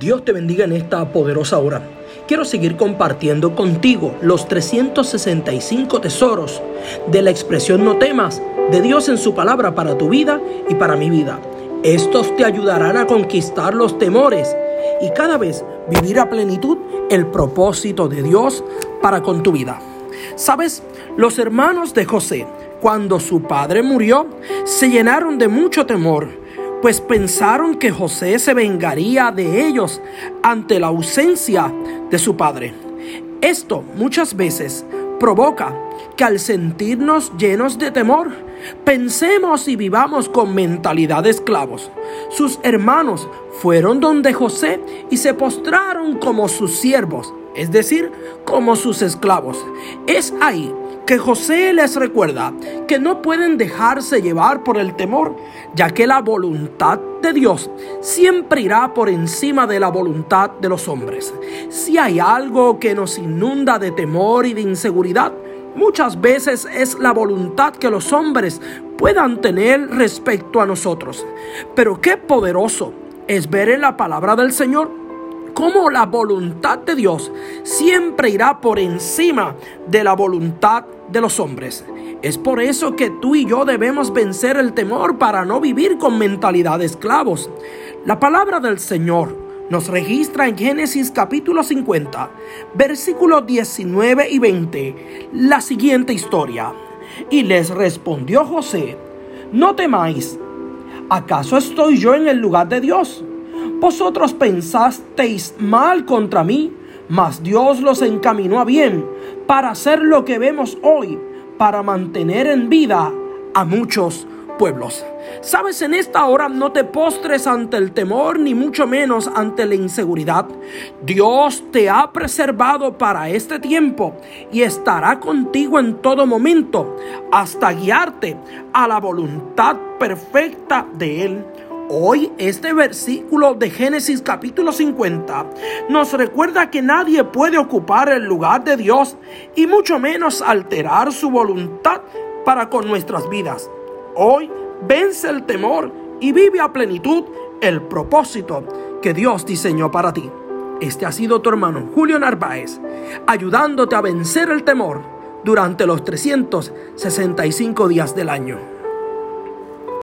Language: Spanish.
Dios te bendiga en esta poderosa hora. Quiero seguir compartiendo contigo los 365 tesoros de la expresión no temas de Dios en su palabra para tu vida y para mi vida. Estos te ayudarán a conquistar los temores y cada vez vivir a plenitud el propósito de Dios para con tu vida. Sabes, los hermanos de José, cuando su padre murió, se llenaron de mucho temor pues pensaron que José se vengaría de ellos ante la ausencia de su padre. Esto muchas veces provoca que al sentirnos llenos de temor, pensemos y vivamos con mentalidad de esclavos. Sus hermanos fueron donde José y se postraron como sus siervos, es decir, como sus esclavos. Es ahí que José les recuerda que no pueden dejarse llevar por el temor, ya que la voluntad de Dios siempre irá por encima de la voluntad de los hombres. Si hay algo que nos inunda de temor y de inseguridad, muchas veces es la voluntad que los hombres puedan tener respecto a nosotros. Pero qué poderoso es ver en la palabra del Señor cómo la voluntad de Dios siempre irá por encima de la voluntad de los hombres. Es por eso que tú y yo debemos vencer el temor para no vivir con mentalidad de esclavos. La palabra del Señor nos registra en Génesis capítulo 50, versículos 19 y 20, la siguiente historia. Y les respondió José, no temáis, ¿acaso estoy yo en el lugar de Dios? Vosotros pensasteis mal contra mí, mas Dios los encaminó a bien para hacer lo que vemos hoy, para mantener en vida a muchos pueblos. Sabes, en esta hora no te postres ante el temor, ni mucho menos ante la inseguridad. Dios te ha preservado para este tiempo y estará contigo en todo momento hasta guiarte a la voluntad perfecta de Él. Hoy este versículo de Génesis capítulo 50 nos recuerda que nadie puede ocupar el lugar de Dios y mucho menos alterar su voluntad para con nuestras vidas. Hoy vence el temor y vive a plenitud el propósito que Dios diseñó para ti. Este ha sido tu hermano Julio Narváez, ayudándote a vencer el temor durante los 365 días del año.